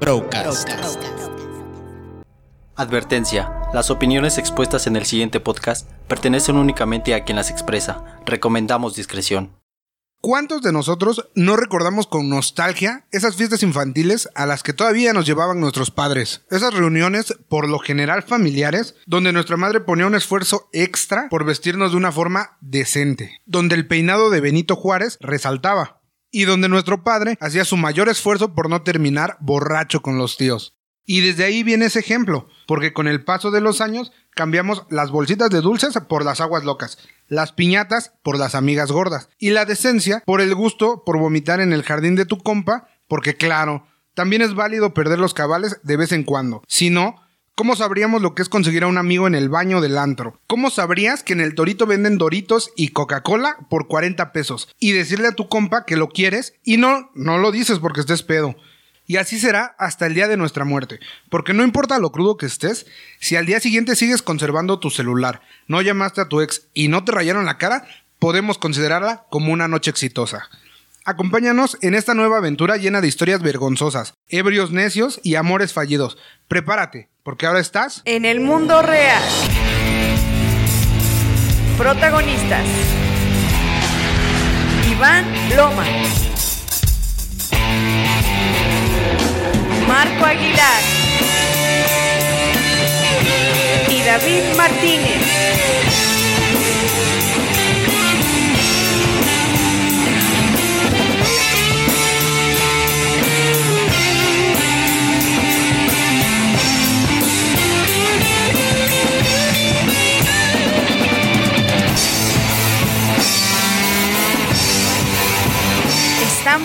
Procast. Advertencia. Las opiniones expuestas en el siguiente podcast pertenecen únicamente a quien las expresa. Recomendamos discreción. ¿Cuántos de nosotros no recordamos con nostalgia esas fiestas infantiles a las que todavía nos llevaban nuestros padres? Esas reuniones, por lo general familiares, donde nuestra madre ponía un esfuerzo extra por vestirnos de una forma decente, donde el peinado de Benito Juárez resaltaba, y donde nuestro padre hacía su mayor esfuerzo por no terminar borracho con los tíos. Y desde ahí viene ese ejemplo, porque con el paso de los años cambiamos las bolsitas de dulces por las aguas locas, las piñatas por las amigas gordas y la decencia por el gusto por vomitar en el jardín de tu compa, porque claro, también es válido perder los cabales de vez en cuando. Si no, ¿Cómo sabríamos lo que es conseguir a un amigo en el baño del antro? ¿Cómo sabrías que en el Torito venden Doritos y Coca-Cola por 40 pesos? Y decirle a tu compa que lo quieres y no, no lo dices porque estés pedo. Y así será hasta el día de nuestra muerte. Porque no importa lo crudo que estés, si al día siguiente sigues conservando tu celular, no llamaste a tu ex y no te rayaron la cara, podemos considerarla como una noche exitosa. Acompáñanos en esta nueva aventura llena de historias vergonzosas, ebrios necios y amores fallidos. Prepárate, porque ahora estás En el mundo real. Protagonistas. Iván Loma. Marco Aguilar. Y David Martínez.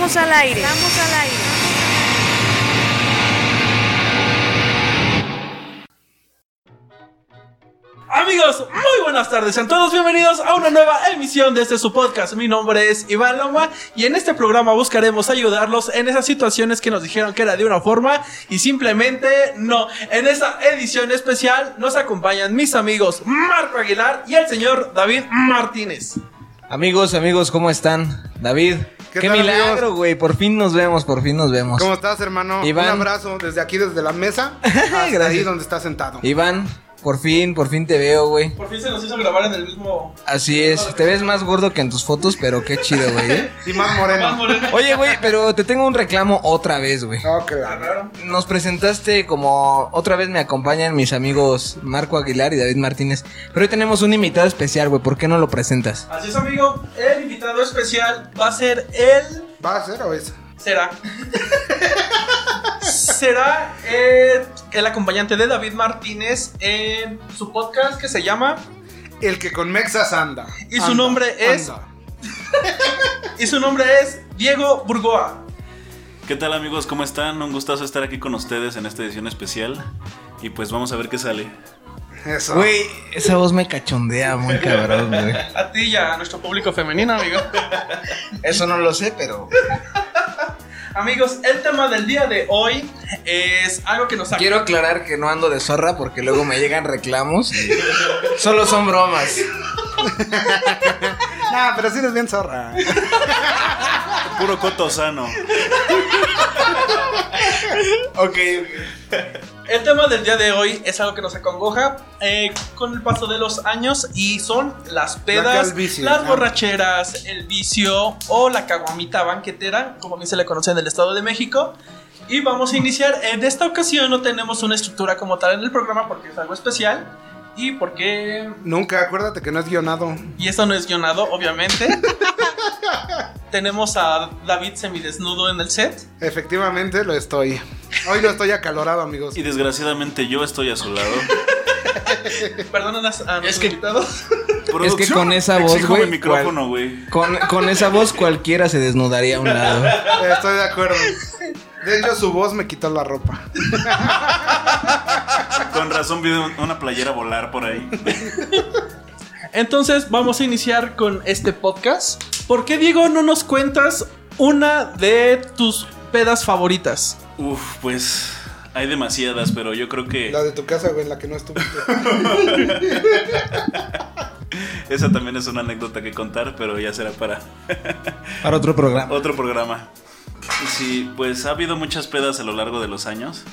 Estamos al aire. Estamos al aire. Amigos, muy buenas tardes. Sean todos bienvenidos a una nueva emisión de este su podcast. Mi nombre es Iván Loma y en este programa buscaremos ayudarlos en esas situaciones que nos dijeron que era de una forma y simplemente no. En esta edición especial nos acompañan mis amigos Marco Aguilar y el señor David Martínez. Amigos, amigos, ¿cómo están? David, ¿Qué qué, tal, milagro, güey. Por fin nos vemos, por fin nos vemos. ¿Cómo estás, hermano? Iván. Un abrazo desde aquí, desde la mesa, hasta ahí donde estás sentado. Iván, por fin, por fin te veo, güey. Por fin se nos hizo grabar en el mismo. Así es, te ves más gordo que en tus fotos, pero qué chido, güey. ¿eh? Y más moreno. Más moreno. Oye, güey, pero te tengo un reclamo otra vez, güey. Que la verdad. Nos presentaste como otra vez me acompañan mis amigos Marco Aguilar y David Martínez. Pero hoy tenemos un invitado especial, güey. ¿Por qué no lo presentas? Así es, amigo. El invitado especial va a ser el. ¿Va a ser o es? Será. Será eh, el acompañante de David Martínez en su podcast que se llama. El que con Mexas anda. Y su Anda, nombre es- anda. Y su nombre es Diego Burgoa. ¿Qué tal amigos? ¿Cómo están? Un gustazo estar aquí con ustedes en esta edición especial. Y pues vamos a ver qué sale. Eso. Güey, esa voz me cachondea muy cabrón, güey. A ti y a nuestro público femenino, amigo. Eso no lo sé, pero Amigos, el tema del día de hoy es algo que nos ha Quiero aclarar que no ando de zorra porque luego me llegan reclamos. Solo son bromas. Nah, pero sí eres bien zorra. Puro coto sano. Ok. El tema del día de hoy es algo que nos acongoja eh, con el paso de los años y son las pedas, calvicie, las borracheras, el vicio o la caguamita banquetera, como bien se le conoce en el Estado de México. Y vamos a iniciar. En esta ocasión no tenemos una estructura como tal en el programa porque es algo especial y porque... Nunca, acuérdate que no es guionado. Y esto no es guionado, obviamente. tenemos a David semidesnudo en el set. Efectivamente lo estoy. Hoy no estoy acalorado, amigos. Y desgraciadamente yo estoy a su lado. Perdonen a, a nuestro que- invitado. Es que con esa voz, güey, micrófono, güey. Con, con esa voz cualquiera se desnudaría a un lado. Estoy de acuerdo. De hecho, su voz me quitó la ropa. Con razón vi un- una playera volar por ahí. Entonces vamos a iniciar con este podcast. ¿Por qué, Diego, no nos cuentas una de tus pedas favoritas? Uf, pues hay demasiadas, pero yo creo que La de tu casa, güey, en la que no estuviste. esa también es una anécdota que contar, pero ya será para Para otro programa. otro programa. Sí, pues ha habido muchas pedas a lo largo de los años.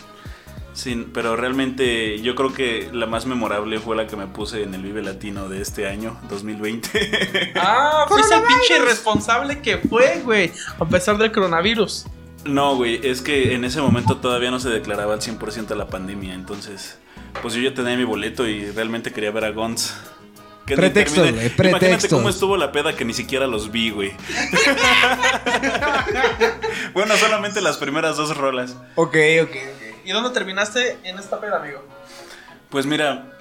Sí, pero realmente yo creo que la más memorable fue la que me puse en el Vive Latino de este año, 2020. Ah, fuiste el pinche irresponsable que fue, güey. A pesar del coronavirus. no, güey, es que en ese momento todavía no se declaraba al 100% la pandemia, entonces pues yo ya tenía mi boleto y realmente quería ver a Gons. Que Pretextos, güey, Imagínate cómo estuvo la peda que ni siquiera los vi, güey. bueno, solamente las primeras dos rolas. Ok, ok, ¿Y dónde terminaste en esta peda, amigo? Pues mira,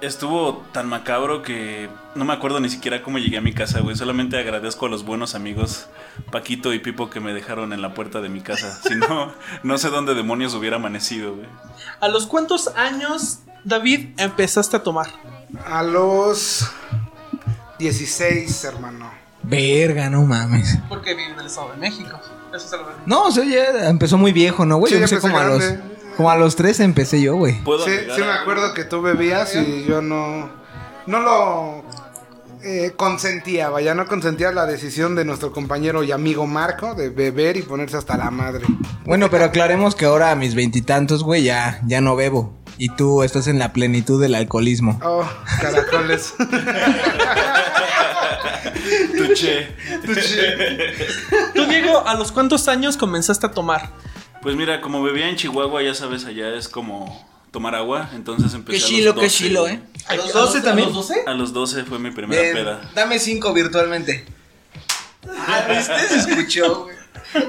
estuvo tan macabro que no me acuerdo ni siquiera cómo llegué a mi casa, güey. Solamente agradezco a los buenos amigos Paquito y Pipo que me dejaron en la puerta de mi casa. Si no, no sé dónde demonios hubiera amanecido, güey. ¿A los cuántos años, David, empezaste a tomar? A los 16, hermano. Verga, no mames. Porque vive en el Estado de México. Eso es algo No, o sea, ya empezó muy viejo, ¿no, güey? Sí, yo ya empecé empecé como a los. Como a los 13 empecé yo, güey. ¿Puedo Sí, sí me acuerdo que tú bebías y yo no, no lo eh, consentía, vaya, no consentía la decisión de nuestro compañero y amigo Marco de beber y ponerse hasta la madre. Bueno, pero aclaremos que ahora a mis veintitantos, güey, ya, ya no bebo. Y tú estás en la plenitud del alcoholismo. Oh, caracoles. Tuché. Tú, Diego, ¿a los cuántos años comenzaste a tomar? Pues mira, como bebía en Chihuahua, ya sabes, allá es como tomar agua. Entonces empecé Qué a los chilo, qué 12, chilo. ¿eh? ¿A los 12 también? ¿A los 12? A los 12 fue mi primera Bien, peda. Dame cinco virtualmente. Ah, ¿viste? Se escuchó, güey.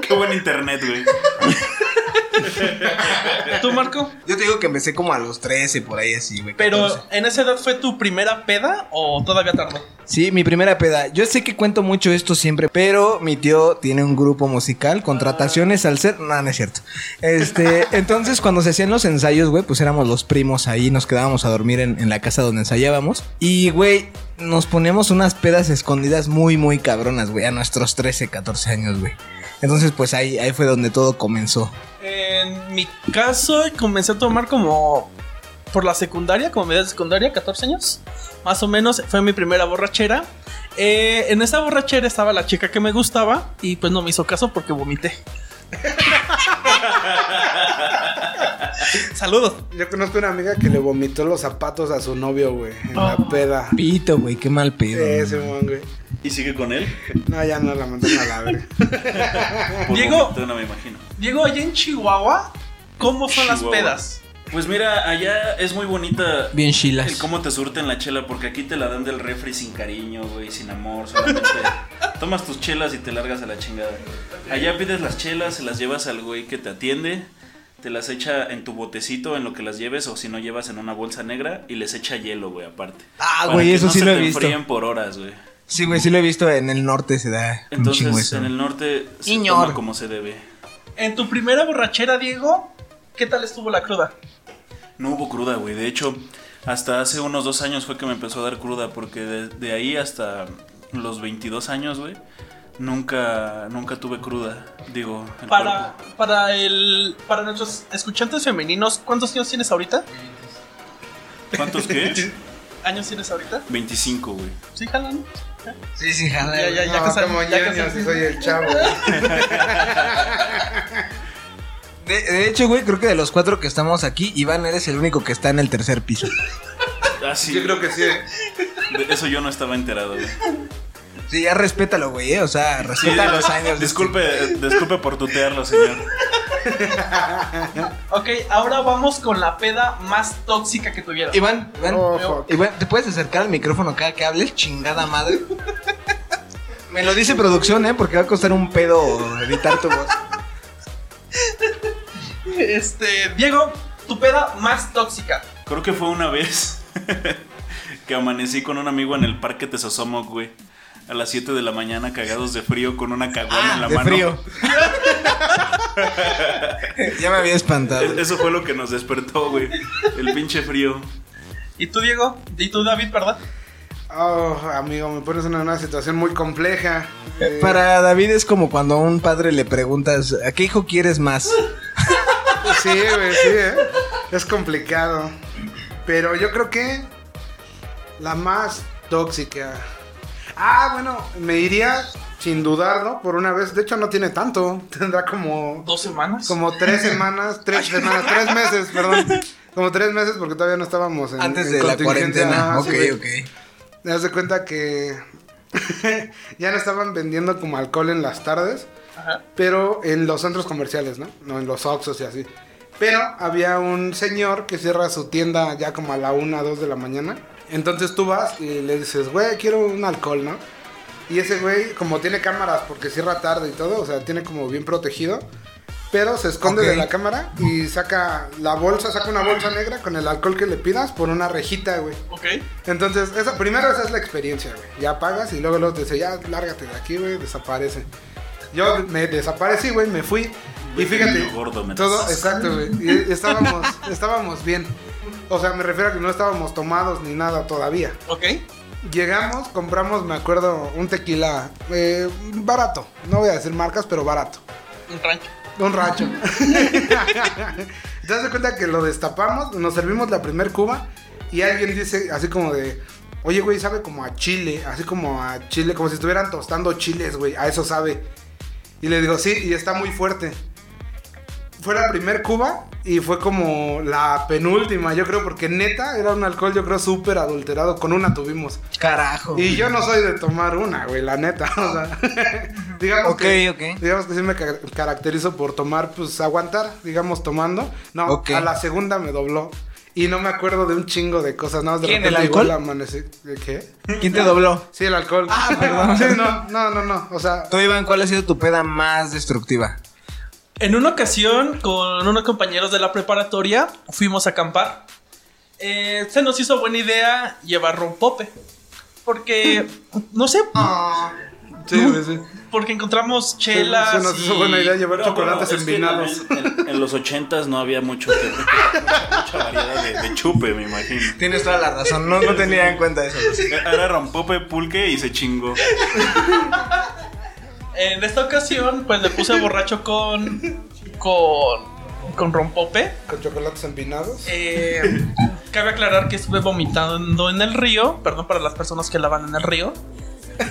Qué buen internet, güey. ¿Tú, Marco? Yo te digo que empecé como a los 13, por ahí así, güey. Pero, 14. ¿en esa edad fue tu primera peda o todavía tardó? Sí, mi primera peda. Yo sé que cuento mucho esto siempre, pero mi tío tiene un grupo musical, contrataciones al ser. No, no es cierto. Este, entonces cuando se hacían los ensayos, güey, pues éramos los primos ahí, nos quedábamos a dormir en, en la casa donde ensayábamos. Y, güey, nos poníamos unas pedas escondidas muy, muy cabronas, güey, a nuestros 13, 14 años, güey. Entonces, pues ahí, ahí fue donde todo comenzó. En mi caso, comencé a tomar como por la secundaria, como media secundaria, 14 años. Más o menos, fue mi primera borrachera. Eh, en esa borrachera estaba la chica que me gustaba y pues no me hizo caso porque vomité. Saludos. Yo conozco una amiga que le vomitó los zapatos a su novio, güey, en la peda. Pito, güey, qué mal pedo. Ese no. mon, güey. ¿Y sigue con él? No, ya no la mandaron a la verga. Diego. no me imagino. Diego, allá en Chihuahua, ¿cómo son las pedas? Pues mira, allá es muy bonita Bien chilas. el cómo te surten la chela, porque aquí te la dan del refri sin cariño, güey, sin amor, solamente tomas tus chelas y te largas a la chingada. Allá pides las chelas, se las llevas al güey que te atiende, te las echa en tu botecito en lo que las lleves, o si no llevas en una bolsa negra y les echa hielo, güey, aparte. Ah, Para güey, que eso no sí se lo he te visto. enfríen por horas, güey. Sí, güey, sí lo he visto en el norte, se da un chingo Entonces, eso. en el norte se Iñor. toma como se debe. En tu primera borrachera, Diego, ¿qué tal estuvo la cruda? No hubo cruda, güey. De hecho, hasta hace unos dos años fue que me empezó a dar cruda, porque de, de ahí hasta los 22 años, güey, nunca, nunca tuve cruda. Digo, el Para, cuerpo. para, el, para nuestros escuchantes femeninos, ¿cuántos años tienes ahorita? ¿Cuántos qué? ¿Años tienes ahorita? 25, güey. Sí, jalan. Sí, sí, jala. Ya, ya, ya no, como ya si soy el chavo. De, de hecho, güey, creo que de los cuatro que estamos aquí, Iván eres el único que está en el tercer piso. Ah, sí. Yo creo que sí. ¿eh? De eso yo no estaba enterado, güey. Sí, ya respétalo, güey, ¿eh? o sea, Sí, respeta los años. disculpe, disculpe por tutearlo, señor. Ok, ahora vamos con la peda más tóxica que tuvieron. Iván, Iván, Oh. Iván, ¿te puedes acercar al micrófono cada que hables? Chingada madre. Me lo dice producción, ¿eh? Porque va a costar un pedo editar tu voz. Este, Diego, tu peda más tóxica. Creo que fue una vez que amanecí con un amigo en el parque Tesosomoc, güey. A las 7 de la mañana, cagados de frío, con una caguama en la Ah, de mano. frío. ya me había espantado. E- Eso fue lo que nos despertó, güey. El pinche frío. ¿Y tú, Diego? ¿Y tú, David, perdón? Oh, amigo, me pones en una situación muy compleja. Eh, Para David es como cuando a un padre le preguntas, ¿a qué hijo quieres más? Sí, güey, sí, ¿eh? Es complicado. Pero yo creo que la más tóxica. Ah, bueno, me iría sin dudarlo, por una vez. De hecho, no tiene tanto. Tendrá como, ¿Dos semanas? como tres semanas, tres semanas, tres meses, perdón. Como tres meses porque todavía no estábamos en Antes en de la cuarentena. Ajá, ok, sí, ok. Me das de cuenta que ya no estaban vendiendo como alcohol en las tardes, Ajá. pero en los centros comerciales, ¿no? No en los Oxxos y así. Pero había un señor que cierra su tienda ya como a la 1, 2 de la mañana. Entonces tú vas y le dices, güey, quiero un alcohol, ¿no? Y ese güey, como tiene cámaras porque cierra tarde y todo, o sea, tiene como bien protegido. Pero se esconde Ok. de la cámara y saca la bolsa, saca una bolsa negra con el alcohol que le pidas por una rejita, güey. Ok. Entonces, esa, primero esa es la experiencia, güey. Ya pagas y luego luego te dice, ya lárgate de aquí, güey, desaparece. Yo me desaparecí, güey, me fui. Y fíjate, gordo, me todo, exacto, güey. Y estábamos, estábamos bien. O sea, me refiero a que no estábamos tomados ni nada todavía. Ok. Llegamos, compramos, me acuerdo, un tequila eh, barato. No voy a decir marcas, pero barato. Un rancho. Un racho. Te das cuenta que lo destapamos, nos servimos la primer cuba y alguien dice así como de, oye güey, sabe como a chile, así como a chile, como si estuvieran tostando chiles, güey, a eso sabe. Y le digo, sí, y está muy fuerte. Fue la primer cuba y fue como la penúltima, yo creo, porque neta era un alcohol, yo creo, súper adulterado. Con una tuvimos. Carajo. Y yo no soy de tomar una, güey, la neta. O sea, digamos Ok, que, ok. digamos que sí me ca- caracterizo por tomar, pues aguantar, digamos, tomando. No, a la segunda me dobló. Y no me acuerdo de un chingo de cosas, nada más de ¿Quién, repente el alcohol? amanecí. ¿De qué? ¿Quién te dobló? Sí, el alcohol. Ah, perdón. Sí, no, no, no, no. O sea, Tú, Iván, ¿cuál ha sido tu peda más destructiva? En una ocasión, con unos compañeros de la preparatoria, fuimos a acampar. Eh, se nos hizo buena idea llevar rompope. Porque, no sé, sí, güey, sí. porque encontramos Se, chelas. se nos hizo y- buena idea llevar bueno, chocolates es que envinados. En, en- en los ochentas no había mucho que- mucha variedad de, de chupe, me imagino. Tienes toda la razón, no, no tenía en cuenta eso. Era rompope, pulque y se chingó. En esta ocasión, pues le puse borracho con. con. con rompope. Con chocolates envinados. Eh, cabe aclarar que estuve vomitando en el río, perdón para las personas que lavan en el río,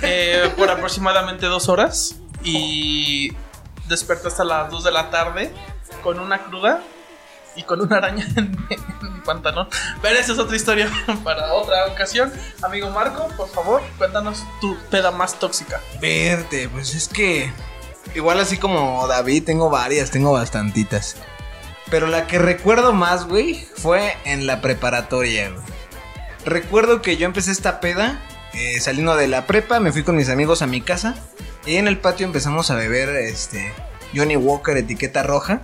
eh, por aproximadamente dos horas y desperté hasta las 2 de la tarde con una cruda y con una araña en mi, pantalón. Pero esa es otra historia para otra ocasión. Amigo Marco, por favor, cuéntanos tu peda más tóxica. Verte, pues es que. Igual así como David, tengo varias, tengo bastantitas. Pero la que recuerdo más, güey, fue en la preparatoria. Recuerdo que yo empecé esta peda eh, saliendo de la prepa, me fui con mis amigos a mi casa. Y en el patio empezamos a beber este Johnny Walker etiqueta roja.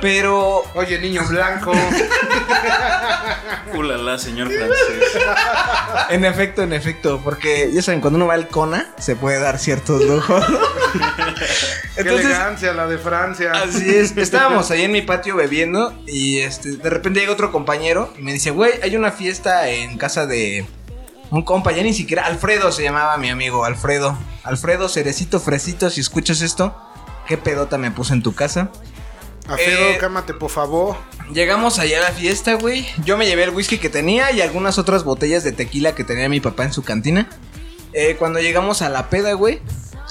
Pero Oye, niño blanco. Ulala, señor francés. En efecto, en efecto, porque ya saben, cuando uno va al Cona se puede dar ciertos lujos. Qué elegancia la de Francia. así es, estábamos ahí en mi patio bebiendo y este, de repente llega otro compañero y me dice, güey, hay una fiesta en casa de un compa, ya ni siquiera, Alfredo se llamaba mi amigo, Alfredo. Alfredo, cerecito, fresito, si escuchas esto, qué pedota me puso en tu casa. Alfredo, Eh, cámate, por favor. Llegamos allá a la fiesta, güey. Yo me llevé el whisky que tenía y algunas otras botellas de tequila que tenía mi papá en su cantina. Eh, cuando llegamos a la peda, güey.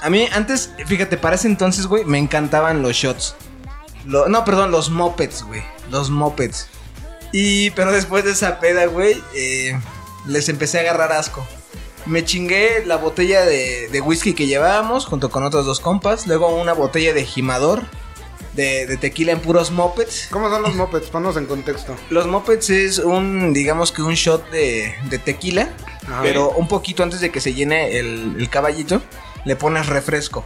A mí antes, fíjate, para ese entonces, güey, me encantaban los shots. Lo- no, perdón, los mopeds, güey. Los mopeds. Y, pero después de esa peda, güey, eh, les empecé a agarrar asco. Me chingué la botella de, de whisky que llevábamos junto con otros dos compas. Luego una botella de gimador. De, de tequila en puros mopeds. ¿Cómo son los mopeds? Ponnos en contexto. Los mopeds es un, digamos que un shot de, de tequila, Ajá. pero un poquito antes de que se llene el, el caballito, le pones refresco.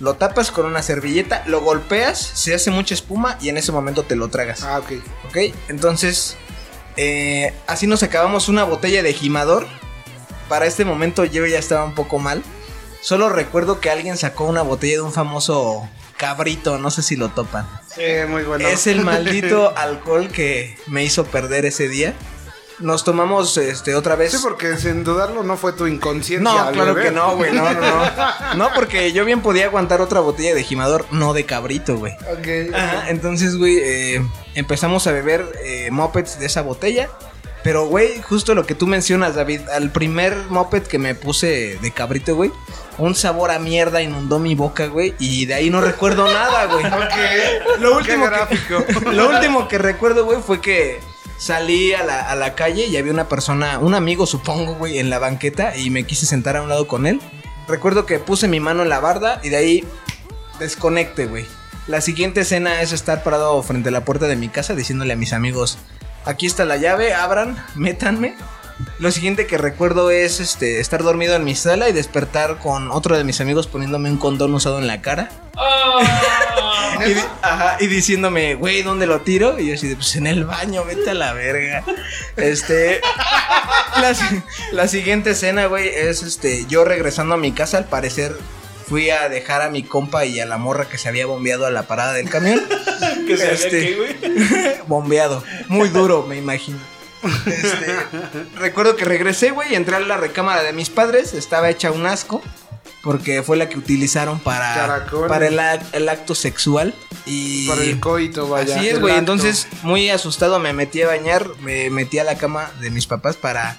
Lo tapas con una servilleta, lo golpeas, se hace mucha espuma y en ese momento te lo tragas. Ah, ok. ¿Ok? Entonces, eh, así nos acabamos una botella de gimador. Para este momento yo ya estaba un poco mal. Solo recuerdo que alguien sacó una botella de un famoso cabrito, no sé si lo topan. Sí, muy bueno. Es el maldito alcohol que me hizo perder ese día. Nos tomamos este otra vez. Sí, porque sin dudarlo no fue tu inconsciencia. no, claro que no, güey. No, no, no. No, porque yo bien podía aguantar otra botella de gimador, no de cabrito, güey. Ok. Ajá, entonces, güey, eh, empezamos a beber eh, mopeds de esa botella. Pero, güey, justo lo que tú mencionas, David, al primer moped que me puse de cabrito, güey, un sabor a mierda inundó mi boca, güey. Y de ahí no recuerdo nada, güey. Lo último, que, lo último que recuerdo, güey, fue que salí a la, a la calle y había una persona, un amigo, supongo, güey, en la banqueta y me quise sentar a un lado con él. Recuerdo que puse mi mano en la barda y de ahí desconecte, güey. La siguiente escena es estar parado frente a la puerta de mi casa diciéndole a mis amigos, aquí está la llave, abran, métanme. Lo siguiente que recuerdo es este estar dormido en mi sala y despertar con otro de mis amigos poniéndome un condón usado en la cara. Y, di- ajá, y diciéndome, güey, ¿dónde lo tiro? Y yo así de, pues en el baño, vete a la verga. Este. La, si- la siguiente escena, güey, es este. Yo regresando a mi casa, al parecer. Fui a dejar a mi compa y a la morra que se había bombeado a la parada del camión. Que se Este, había que, güey. bombeado. Muy duro, me imagino. Este, recuerdo que regresé, güey, y entré a la recámara de mis padres. Estaba hecha un asco. Porque fue la que utilizaron para, Caracoles. para el, ac- el acto sexual. Y Para el coito, vaya. Así es, güey. Entonces, muy asustado, me metí a bañar. Me metí a la cama de mis papás para.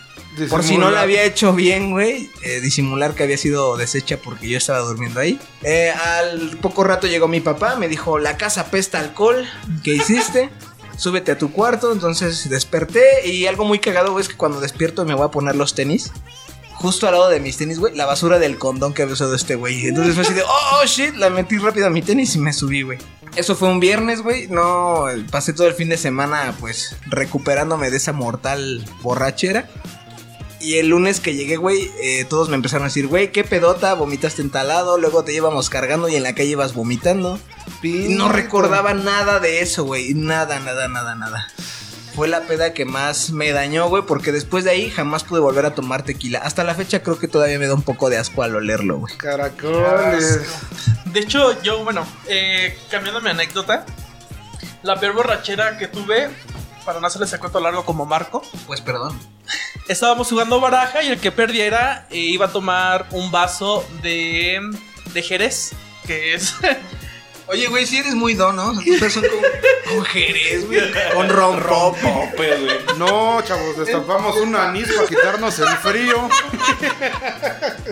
Por si no la había hecho bien, güey, eh, disimular que había sido deshecha porque yo estaba durmiendo ahí. Eh, al poco rato llegó mi papá, me dijo, la casa pesta alcohol, ¿qué hiciste? Súbete a tu cuarto, entonces desperté y algo muy cagado, güey, es que cuando despierto me voy a poner los tenis. Justo al lado de mis tenis, güey, la basura del condón que había usado este güey. Entonces fue así de, oh, oh, shit, la metí rápido a mi tenis y me subí, güey. Eso fue un viernes, güey. No, pasé todo el fin de semana, pues, recuperándome de esa mortal borrachera. Y el lunes que llegué, güey, eh, todos me empezaron a decir, güey, qué pedota, vomitaste en tal lado, luego te llevamos cargando y en la calle ibas vomitando. No recordaba nada de eso, güey, nada, nada, nada, nada. Fue la peda que más me dañó, güey, porque después de ahí jamás pude volver a tomar tequila. Hasta la fecha creo que todavía me da un poco de asco al olerlo, güey. Caracoles. De hecho, yo, bueno, eh, cambiando mi anécdota, la peor borrachera que tuve, para no hacerles el cuento largo como Marco, Pues perdón. Estábamos jugando baraja y el que perdiera eh, iba a tomar un vaso de, de Jerez, que es... Oye, güey, si eres muy don, ¿no? O sea, tus pedas son con, con jerez, güey. Con ron pop. Pope, güey. No, chavos, destapamos un anís para quitarnos el frío.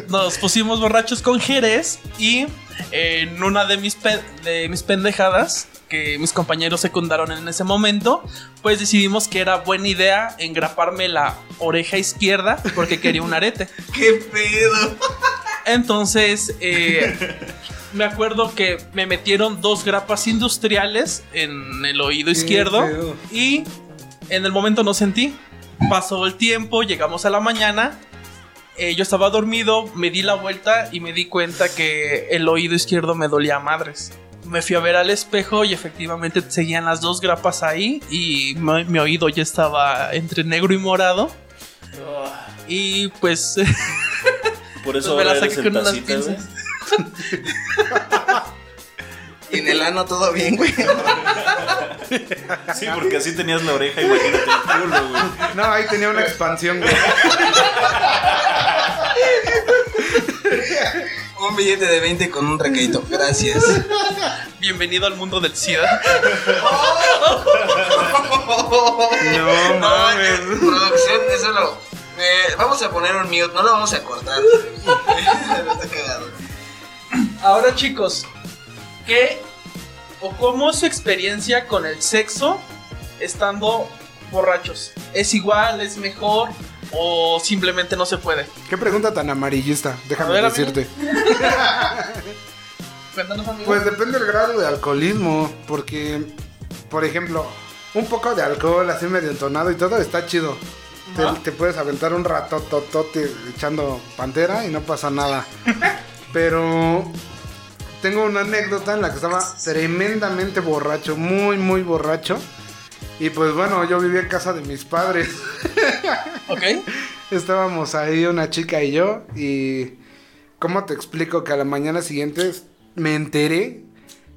nos pusimos borrachos con Jerez y en una de mis, pe- de mis pendejadas que mis compañeros secundaron en ese momento, pues decidimos que era buena idea engraparme la oreja izquierda porque quería un arete. ¡Qué pedo! Entonces, eh, me acuerdo que me metieron dos grapas industriales en el oído izquierdo y en el momento no sentí. Pasó el tiempo, llegamos a la mañana. eh, yo estaba dormido, me di la vuelta y me di cuenta que el oído izquierdo me dolía a madres. Me fui a ver al espejo y efectivamente seguían las dos grapas ahí y mi, mi oído ya estaba entre negro y morado. Y pues Por eso Pues me la saqué con unas pinzas. Y en el ano todo bien, güey. Sí, porque así tenías la oreja, imagínate el culo, güey. No, ahí tenía una expansión, güey. Un billete de 20 con un recaito. Gracias. bienvenido al mundo del SIDA. No mames. Producción, eso lo. eh, vamos a poner un mute, no lo vamos a cortar. Está cagado. Ahora chicos, ¿qué o cómo es su experiencia con el sexo estando borrachos? ¿Es igual, es mejor o simplemente no se puede? Qué pregunta tan amarillista, déjame ver, decirte. Cuéntanos amigo. Pues depende del grado de alcoholismo, porque, por ejemplo, un poco de alcohol así medio entonado y todo está chido. Te, puedes aventar un ratototote echando pantera y no pasa nada. Pero tengo una anécdota en la que estaba tremendamente borracho, muy, muy borracho. Y pues bueno, yo vivía en casa de mis padres. ok. Estábamos ahí una chica y yo y ¿cómo te explico que a la mañana siguiente me enteré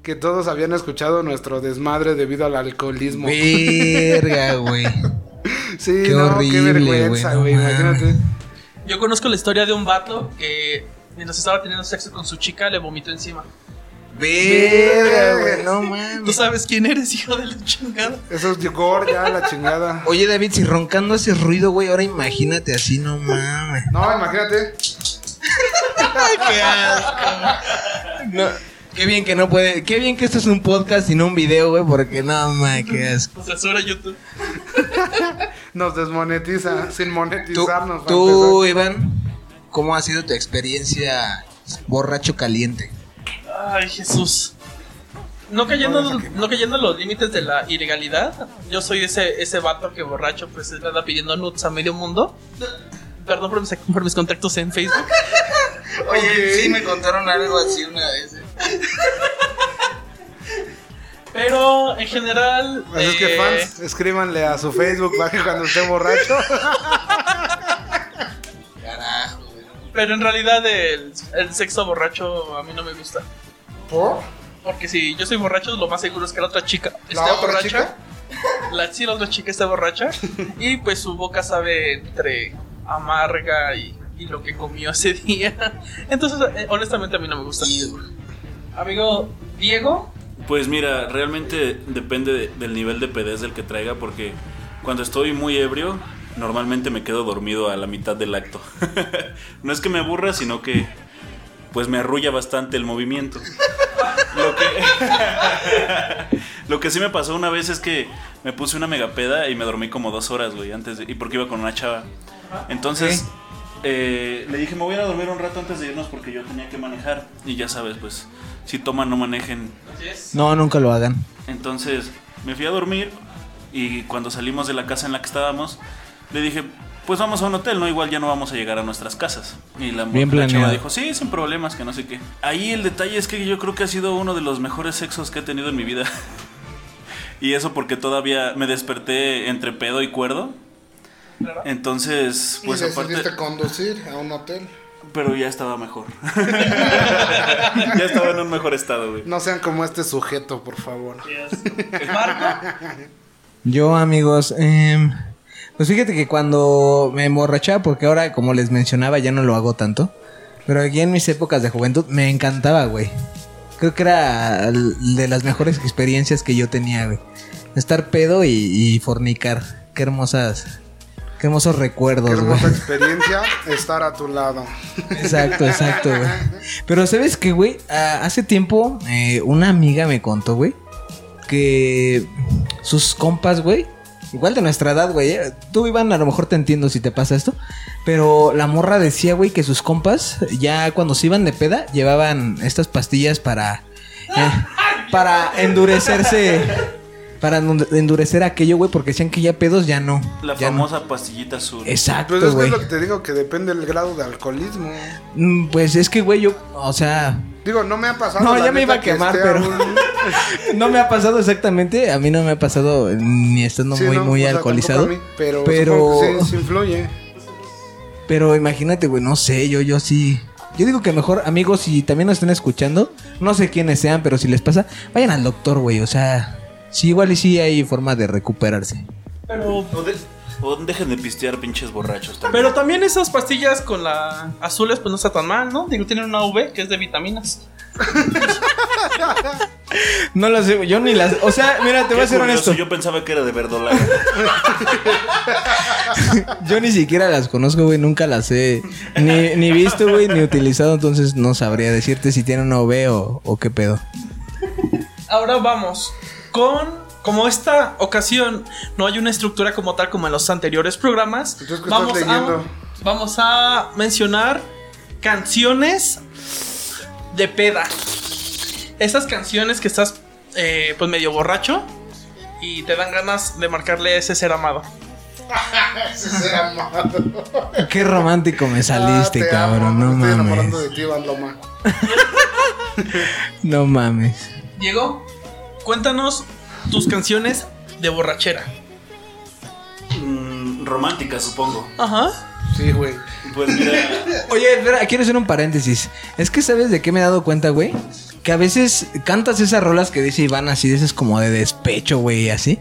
que todos habían escuchado nuestro desmadre debido al alcoholismo? Verga, güey. Sí, Qué no, horrible, qué vergüenza, güey, güey, no imagínate. Yo conozco la historia de un vato que mientras estaba teniendo sexo con su chica le vomitó encima. Verga, güey. No ¿Tú mames. sabes quién eres, hijo de la chingada? Eso es gore ya, la chingada. Oye, David, si roncando hace ruido, güey, ahora imagínate así, no mames. No, imagínate. qué asco. No, qué bien que no puede. Qué bien que esto es un podcast y no un video, güey, porque no, ma, qué asco. Censura YouTube. Nos desmonetiza sin Tú, monetizarnos. para tú, Iván, ¿cómo ha sido tu experiencia borracho caliente? Ay, Jesús. No cayendo, no cayendo en los límites de la ilegalidad. Yo soy ese, ese vato que borracho pues anda pidiendo nudes a medio mundo. Perdón por mis, por mis contactos en Facebook. Oye, sí me contaron algo así una vez. ¿eh? Pero en general. Así es que eh, fans, escríbanle a su Facebook para que cuando esté borracho. Pero en realidad el, el sexo borracho a mí no me gusta. ¿Por? Porque si yo soy borracho, lo más seguro es que la otra chica esté ¿La otra borracha. chica? La, sí, la otra chica está borracha. y pues su boca sabe entre amarga y, y lo que comió ese día. Entonces, eh, honestamente, a mí no me gusta. Amigo Diego, Pues mira, realmente depende de- del nivel de pedez del que traiga, porque cuando estoy muy ebrio, normalmente me quedo dormido a la mitad del acto. no es que me aburra, sino que pues me arrulla bastante el movimiento. Lo que, lo que sí me pasó una vez es que me puse una megapeda y me dormí como dos horas, güey, antes de, y porque iba con una chava. Entonces eh, le dije, me voy a ir a dormir un rato antes de irnos porque yo tenía que manejar. Y ya sabes, pues, si toman, no manejen. No, nunca lo hagan. Entonces me fui a dormir y cuando salimos de la casa en la que estábamos, le dije, pues vamos a un hotel, ¿no? Igual ya no vamos a llegar a nuestras casas. Y la, Bien la chava dijo, sí, sin problemas, que no sé qué. Ahí el detalle es que yo creo que ha sido uno de los mejores sexos que he tenido en mi vida. y eso porque todavía me desperté entre pedo y cuerdo. Entonces, pues y aparte... conducir a un hotel. Pero ya estaba mejor. ya estaba en un mejor estado, güey. No sean como este sujeto, por favor. Marco, Yo, amigos, em, pues fíjate que cuando me emborrachaba, porque ahora, como les mencionaba, ya no lo hago tanto. Pero aquí en mis épocas de juventud me encantaba, güey. Creo que era de las mejores experiencias que yo tenía, güey. Estar pedo y, y fornicar. Qué hermosas, qué hermosos Qué recuerdos, güey. hermosa experiencia estar a tu lado. Exacto, exacto, güey. Pero ¿sabes qué, güey? Hace tiempo eh, una amiga me contó, güey, que sus compas, güey, igual de nuestra edad, güey. eh, Tú, Iván, a lo mejor te entiendo si te pasa esto. Pero la morra decía, güey, que sus compas, ya cuando se iban de peda, llevaban estas pastillas para... eh, para endurecerse... Para endu- endurecer aquello, güey, porque decían que ya pedos ya no. La ya no. famosa pastillita azul. Exacto, Pues es que es lo que te digo, que depende del grado de alcoholismo. Mm, Pues es que, güey, yo, o sea, Digo, no me ha pasado. No, la ya me iba a que quemar, pero- un- No me ha pasado exactamente, a mí no me ha pasado ni estando Sí, muy, no, muy o sea, alcoholizado. mí, pero, pero, sí influye. pero imagínate, güey, no sé, yo, yo sí. Yo digo que mejor, amigos, si también nos están escuchando, no sé quiénes sean, pero si les pasa, vayan al doctor, güey. O sea, sí, igual y sí hay forma de recuperarse. pero, O, de- o dejen de pistear pinches borrachos también. pero también esas pastillas con la azules, pues no está tan mal, ¿no? Digo, tienen una V que es de vitaminas. No las sé, yo ni las. O sea, mira, te Qué voy a ser honesto. Yo pensaba que era de verdolaga. Yo ni siquiera las conozco, güey, nunca las he ni, ni visto, güey, ni utilizado, entonces no sabría decirte si tiene una OV o, o qué pedo. Ahora vamos con. Como esta ocasión no hay una estructura como tal como en los anteriores programas, Entonces, ¿qué vamos, a, vamos a mencionar canciones de peda. Esas canciones que estás eh, pues medio borracho y te dan ganas de marcarle ese ser amado. Ese ser amado. Qué romántico me saliste, Ah, cabrón, amo, no me Estoy enamorando mames. de ti, Iván Loma. No mames. Diego, cuéntanos tus canciones de borrachera. Mm, romántica, supongo. Ajá. Sí, güey. Pues mira, Oye, espera, quiero hacer un paréntesis. Es que sabes de qué me he dado cuenta, güey. que a veces cantas esas rolas que dice Iván así, de esas como de despecho, güey, así.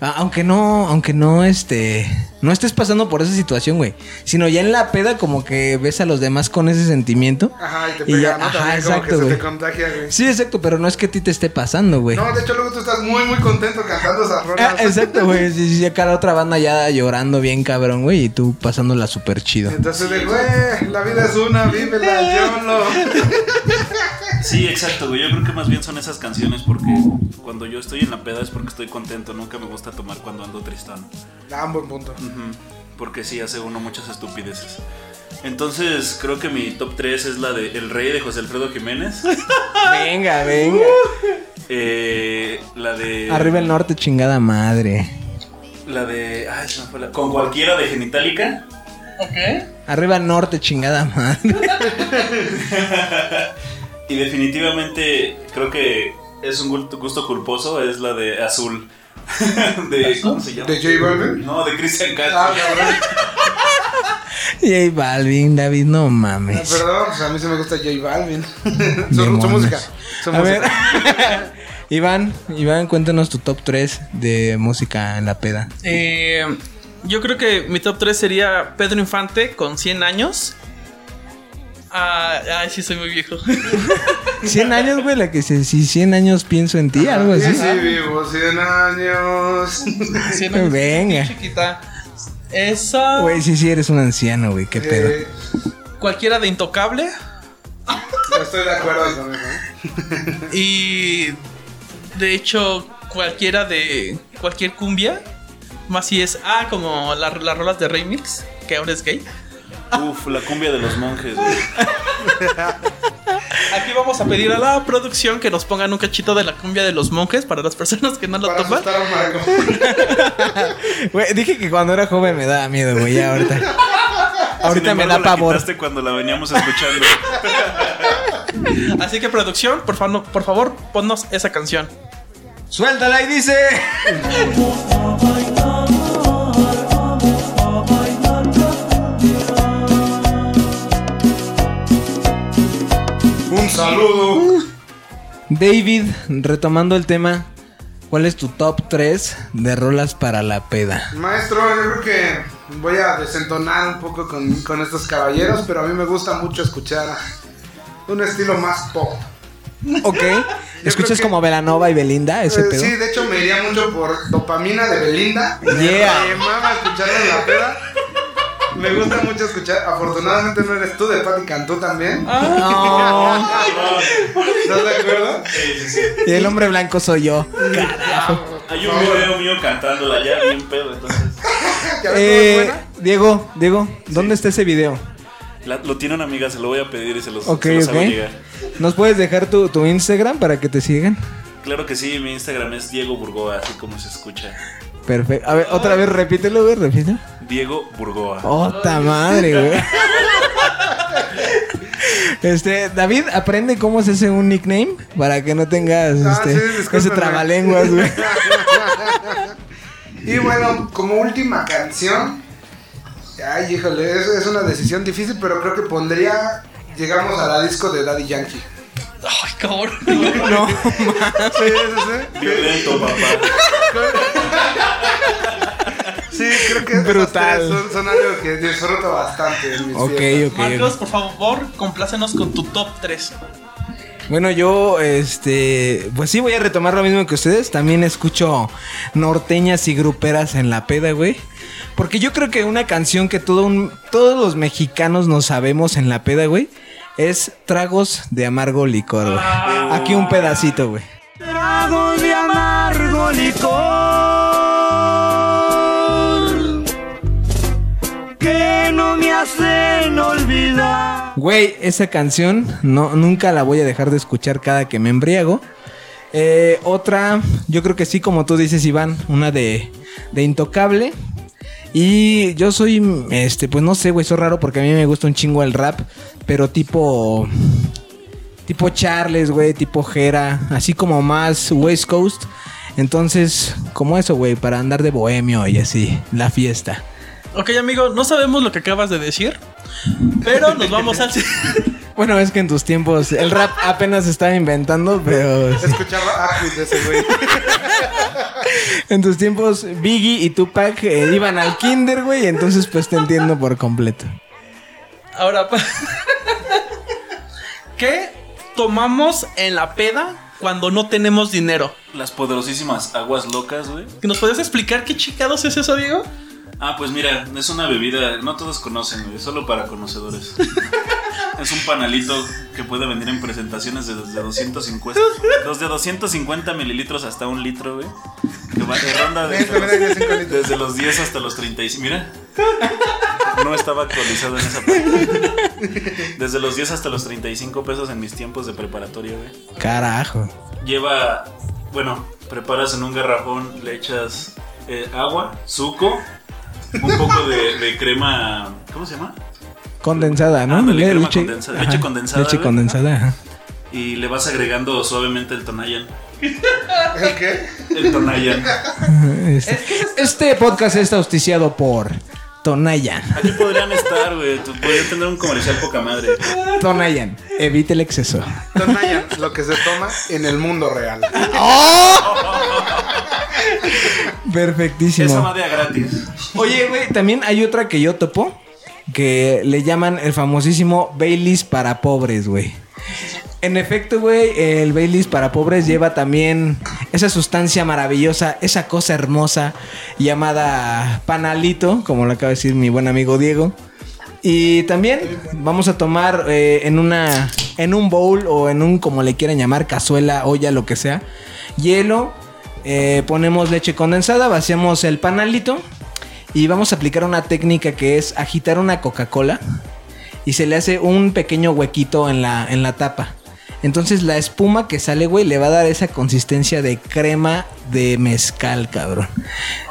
A- Aunque no, aunque no, este, no estés pasando por esa situación, güey. Sino ya en la peda como que ves a los demás con ese sentimiento. Ajá, y te Y pega, ya- ¿no? ajá, También como exacto, que se güey. te contagia, güey. Sí, exacto, pero no es que a ti te esté pasando, güey. No, de hecho luego tú estás muy, muy contento cantando esas Ah, rolas. exacto, güey. Sí, sí, acá la otra banda ya llorando bien cabrón, güey, y tú pasándola súper chido. Entonces de, güey, la vida es una, vívela, yo lo... Sí, exacto, güey. Yo creo que más bien son esas canciones porque cuando yo estoy en la peda es porque estoy contento. Nunca me gusta tomar cuando ando tristón. Ah, un buen punto. Porque sí hace uno muchas estupideces. Entonces, creo que mi top 3 es la de El Rey de José Alfredo Jiménez. Venga, venga. eh, la de. Arriba el norte, chingada madre. La de. Ay, se me fue la. Con cualquiera de Genitalica. Ok. Arriba el norte, chingada madre. Y definitivamente creo que es un gusto culposo. Es la de Azul. de, ¿Cómo se llama? ¿De J Balvin? No, de Cristian Castro. Ah, cabrón. J Balvin, David, no Ah, mames. Perdón, pues a mí se me gusta J Balvin. su, su música. Su A ver. música. Iván, Iván, cuéntanos tu top 3 de música en la peda. Eh, yo creo que mi top 3 sería Pedro Infante con 100 años. Ah, ay, sí, soy muy viejo. 100 años, güey, la que se, si 100 años pienso en ti, algo Sí, así. sí, vivo 100 años. 100 años, Venga. Chiquita. Esa. Güey, sí, sí, eres un anciano, güey, qué pedo. Eh, Cualquiera de Intocable. estoy de acuerdo con eso. ¿eh? Y. De hecho, cualquiera de. Cualquier cumbia. Más si es. Ah, como la- las rolas de Remix. Que ahora es gay. Uf, la cumbia de los monjes, güey. Aquí vamos a pedir a la producción que nos pongan un cachito de la cumbia de los monjes para las personas que no lo Para topan. Güey, dije que cuando era joven me daba miedo, güey, ya ahorita. Ahorita Sin me embargo, da la pavor. quitaste cuando la veníamos escuchando. Así que producción, por, favor, por favor, ponnos esa canción. Suéltala y dice. Saludo. David, retomando el tema, ¿cuál es tu top 3 de rolas para la peda? Maestro, yo creo que voy a desentonar un poco con, con estos caballeros, pero a mí me gusta mucho escuchar un estilo más pop. Ok. ¿Escuchas que- como Velanova y Belinda, ese Eh, pedo? sí, de hecho me iría mucho por dopamina de Belinda. Yeah. Me mama escucharla en la peda. Me gusta mucho escuchar. Afortunadamente no eres tú, de Patti Cantú también. No. ¿Estás de acuerdo? Sí, sí, sí. Y el hombre blanco soy yo. Hay un video mío cantándola ya bien pedo, entonces. ¿Ya ves cómo es Eh, buena? Diego, Diego, ¿dónde está ese video? La- lo tiene una amiga, se lo voy a pedir y se los, Ok, se los ok. hago llegar. ¿Nos puedes dejar tu, tu Instagram para que te sigan? Claro que sí, mi Instagram es Diego Burgoa, así como se escucha. Perfecto. A ver, otra vez, repítelo, güey, repítelo. Diego Burgoa. ¡Ota madre, güey! Este, David, aprende cómo se hace un nickname para que no tengas Ah, este, sí, ese trabalenguas, güey. Y bueno, como última canción. Ay, híjole, es, es una decisión difícil, pero creo que pondría. Llegamos a la disco de Daddy Yankee. Ay, cabrón. No, Sí, sí, sí. Violento, papá. Sí, creo que Brutal. son, son algo que disfruto bastante en mis ok, fiestas. ok. Marcos, por favor, complácenos con tu top 3. Bueno, yo, este, pues sí voy a retomar lo mismo que ustedes. También escucho norteñas y gruperas en la peda, güey. Porque yo creo que una canción que todo un- todos los mexicanos nos sabemos en la peda, güey, es Tragos de Amargo Licor, güey. Aquí un pedacito, güey. Tragos de amargo licor hacen olvidar. Güey, esa canción no, nunca la voy a dejar de escuchar cada que me embriago. Eh, otra, yo creo que sí, como tú dices, Iván, una de, de Intocable. Y yo soy, este, pues no sé, güey, soy raro porque a mí me gusta un chingo el rap, pero tipo, tipo Charles, güey, tipo Jera, así como más West Coast. Entonces, como eso, güey, para andar de bohemio y así, la fiesta. Ok, amigo, no sabemos lo que acabas de decir, pero nos vamos al. Bueno, es que en tus tiempos el rap apenas estaba inventando, pero. Escuchaba Aquid de ese güey. en tus tiempos Biggie y Tupac eh, iban al kinder, güey, entonces pues te entiendo por completo. Ahora, pa- ¿qué tomamos en la peda cuando no tenemos dinero? Las poderosísimas aguas locas, güey. ¿Nos podrías explicar qué chicados es eso, Diego? Ah, pues mira, es una bebida, no todos conocen, güey, solo para conocedores. es un panalito que puede venir en presentaciones de desde 250, desde 250 mililitros hasta un litro, güey. Que va de ronda Ven, desde, de los, desde los 10 hasta los 35. Mira, no estaba actualizado en esa parte. Desde los 10 hasta los 35 pesos en mis tiempos de preparatoria, güey. Carajo. Lleva, bueno, preparas en un garrafón, le echas eh, agua, suco, un poco de, de crema, ¿cómo se llama? Condensada, ¿no? Crema condensada, leche condensada, Leche condensada, ajá. Y le vas agregando suavemente el Tonayan. ¿El qué? El Tonayan. Este, este podcast está auspiciado por Tonayan. Aquí podrían estar, güey. tú- Podrían tener un comercial poca madre. Tonayan, evite el exceso. Tonayan, lo que se toma en el mundo real. Perfectísimo. Esa madre a gratis. Oye, güey, también hay otra que yo topo que le llaman el famosísimo Baileys para pobres, güey. En efecto, güey, el Baileys para pobres lleva también esa sustancia maravillosa, esa cosa hermosa llamada panalito, como lo acaba de decir mi buen amigo Diego. Y también vamos a tomar eh, en una en un bowl o en un como le quieran llamar cazuela, olla, lo que sea, hielo, eh, ponemos leche condensada, vaciamos el panalito y vamos a aplicar una técnica que es agitar una Coca-Cola y se le hace un pequeño huequito en la, en la tapa. Entonces la espuma que sale, güey, le va a dar esa consistencia de crema de mezcal, cabrón.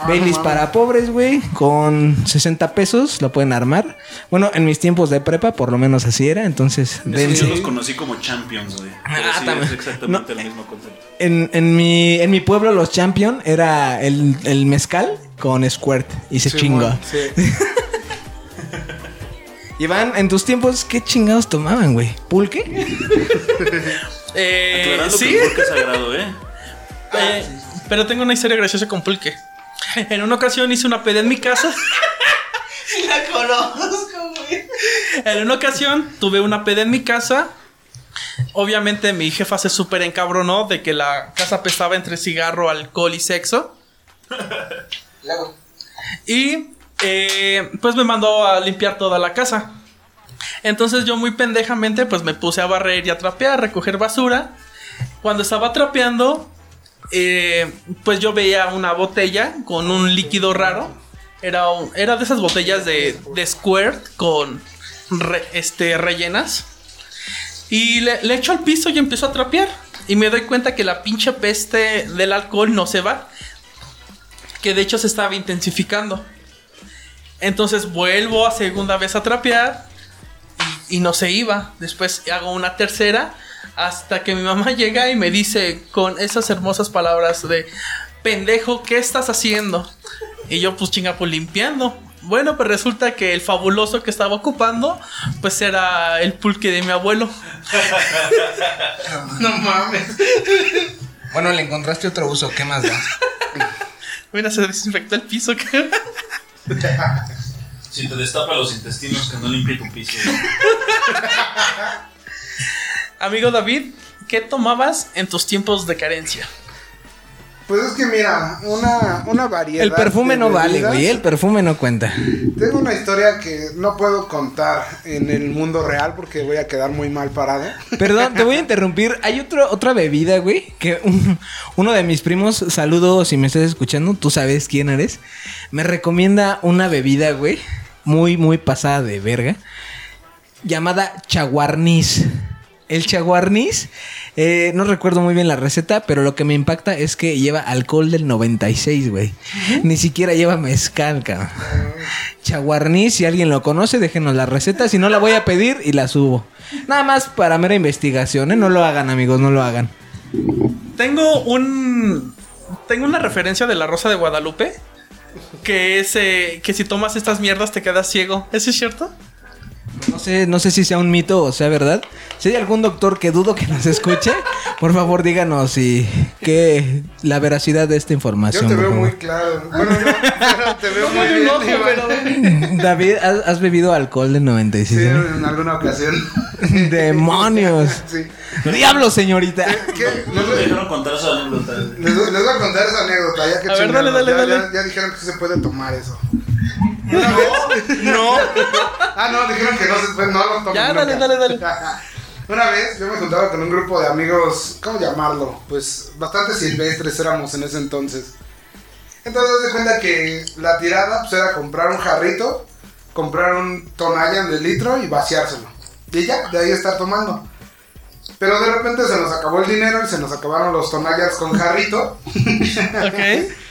Baileys para pobres, güey, con 60 pesos lo pueden armar. Bueno, en mis tiempos de prepa, por lo menos así era, entonces dense. yo los conocí como champions, güey. Pero Ah, sí, es exactamente el mismo concepto. En, en mi, en mi pueblo, los champion era el, el mezcal con squirt y se chingó. Sí. Iván, en tus tiempos, ¿qué chingados tomaban, güey? ¿Pulque? Eh, Aclarando sí, que el pulque es sagrado, ¿eh? eh, pero tengo una historia graciosa con pulque. En una ocasión hice una peda en mi casa. La conozco, güey. En una ocasión tuve una peda en mi casa. Obviamente mi jefa se súper encabronó de que la casa pesaba entre cigarro, alcohol y sexo. Y eh, pues me mandó a limpiar toda la casa. Entonces yo muy pendejamente pues me puse a barrer y a trapear, a recoger basura. Cuando estaba trapeando, eh, pues yo veía una botella con un líquido raro. Era, era de esas botellas de, squirt con este, rellenas. Y le, le echo al piso y empiezo a trapear. Y me doy cuenta que la pinche peste del alcohol no se va. Que de hecho se estaba intensificando. Entonces vuelvo a segunda vez a trapear. Y, y no se iba. Después hago una tercera. Hasta que mi mamá llega y me dice con esas hermosas palabras de... Pendejo, ¿qué estás haciendo? Y yo pues chinga pues limpiando. Bueno, pues resulta que el fabuloso que estaba ocupando, pues era el pulque de mi abuelo. no mames. Bueno, le encontraste otro uso, ¿qué más da? Mira, se desinfectó el piso. Si te destapa los intestinos, que no limpie tu piso. Amigo David, ¿qué tomabas en tus tiempos de carencia? Pues es que mira, una, una variedad. El perfume no vale, güey. El perfume no cuenta. Tengo una historia que no puedo contar en el mundo real porque voy a quedar muy mal parado. Perdón, te voy a interrumpir. Hay otro, otra bebida, güey. Que un- uno de mis primos, saludos si me estás escuchando, tú sabes quién eres. Me recomienda una bebida, güey. Muy, muy pasada de verga. Llamada chaguarniz. El chaguarniz, eh, no recuerdo muy bien la receta, pero lo que me impacta es que lleva alcohol del 96, güey. Ni siquiera lleva mezcal, cabrón. Chaguarniz, si alguien lo conoce, déjenos la receta. Si no, la voy a pedir y la subo. Nada más para mera investigación, ¿eh? No lo hagan, amigos, no lo hagan. Tengo un. Tengo una referencia de la Rosa de Guadalupe. Que es eh, que si tomas estas mierdas te quedas ciego. ¿Eso es cierto? No sé, no sé si sea un mito o sea verdad. Si hay algún doctor que dudo que nos escuche, por favor díganos y que la veracidad de esta Yo información. te por veo muy claro. Bueno, no, te veo muy bien. Iván. David, ¿has, has bebido alcohol de 96? Sí, en alguna ocasión. ¡Demonios! Sí. ¡Diablo, señorita! ¿Qué? No Les, dejaron contar esa anécdota. les voy a contar esa anécdota, ya que A ver, dale, dale, ya, dale. Ya, ya dijeron que se puede tomar eso. Vez. No. Ah, no, dijeron que no se no lo toman. Ya, dale, nunca. dale, dale. Una vez yo me juntaba con un grupo de amigos, ¿cómo llamarlo? Pues bastante silvestres éramos en ese entonces. Entonces de cuenta que la tirada pues era comprar un jarrito, comprar un Tonayan de litro y vaciárselo. Y ya, de ahí estar tomando. Pero de repente se nos acabó el dinero y se nos acabaron los Tonayans con jarrito. Ok.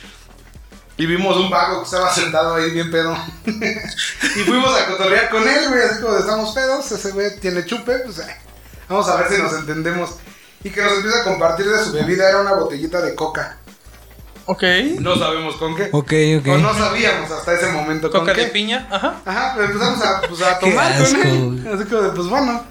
Y vimos un vago que estaba sentado ahí bien pedo. y fuimos a cotorrear con él, güey. Así como de, estamos pedos, ese güey tiene chupe, pues eh, vamos a ver si nos entendemos. Y que nos empieza a compartir de su bebida, era una botellita de coca. Ok. No sabemos con qué. Ok, ok. O no sabíamos hasta ese momento con Coca qué. de piña. Ajá. Ajá, pero empezamos a, pues, a Qué tomar con él. Así como de, pues bueno.